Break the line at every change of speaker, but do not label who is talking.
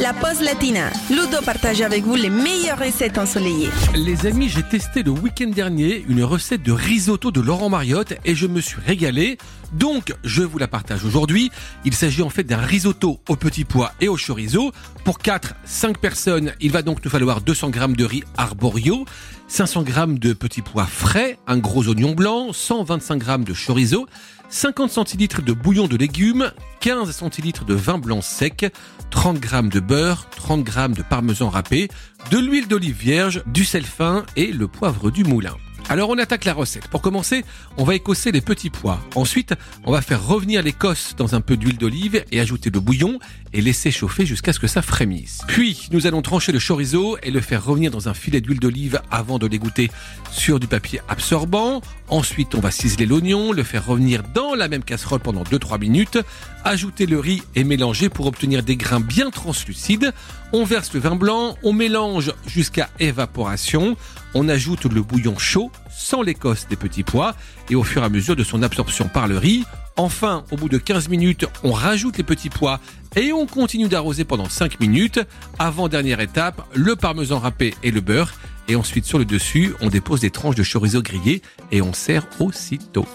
la pause latina. Ludo partage avec vous les meilleures recettes ensoleillées.
Les amis, j'ai testé le week-end dernier une recette de risotto de Laurent Mariotte et je me suis régalé. Donc, je vous la partage aujourd'hui. Il s'agit en fait d'un risotto aux petits pois et au chorizo. Pour 4-5 personnes, il va donc nous falloir 200 g de riz arborio, 500 g de petits pois frais, un gros oignon blanc, 125 g de chorizo, 50 centilitres de bouillon de légumes, 15 centilitres de vin blanc sec, 30 g de beurre, 30 g de parmesan râpé, de l'huile d'olive vierge, du sel fin et le poivre du moulin. Alors on attaque la recette. Pour commencer, on va écosser les petits pois. Ensuite, on va faire revenir l'écosse dans un peu d'huile d'olive et ajouter le bouillon et laisser chauffer jusqu'à ce que ça frémisse. Puis, nous allons trancher le chorizo et le faire revenir dans un filet d'huile d'olive avant de l'égoutter sur du papier absorbant. Ensuite, on va ciseler l'oignon, le faire revenir dans la même casserole pendant 2-3 minutes, ajouter le riz et mélanger pour obtenir des grains bien translucides. On verse le vin blanc, on mélange jusqu'à évaporation, on ajoute le bouillon chaud sans l'écosse des petits pois et au fur et à mesure de son absorption par le riz. Enfin, au bout de 15 minutes, on rajoute les petits pois et on continue d'arroser pendant 5 minutes. Avant dernière étape, le parmesan râpé et le beurre. Et ensuite sur le dessus, on dépose des tranches de chorizo grillé et on sert aussitôt.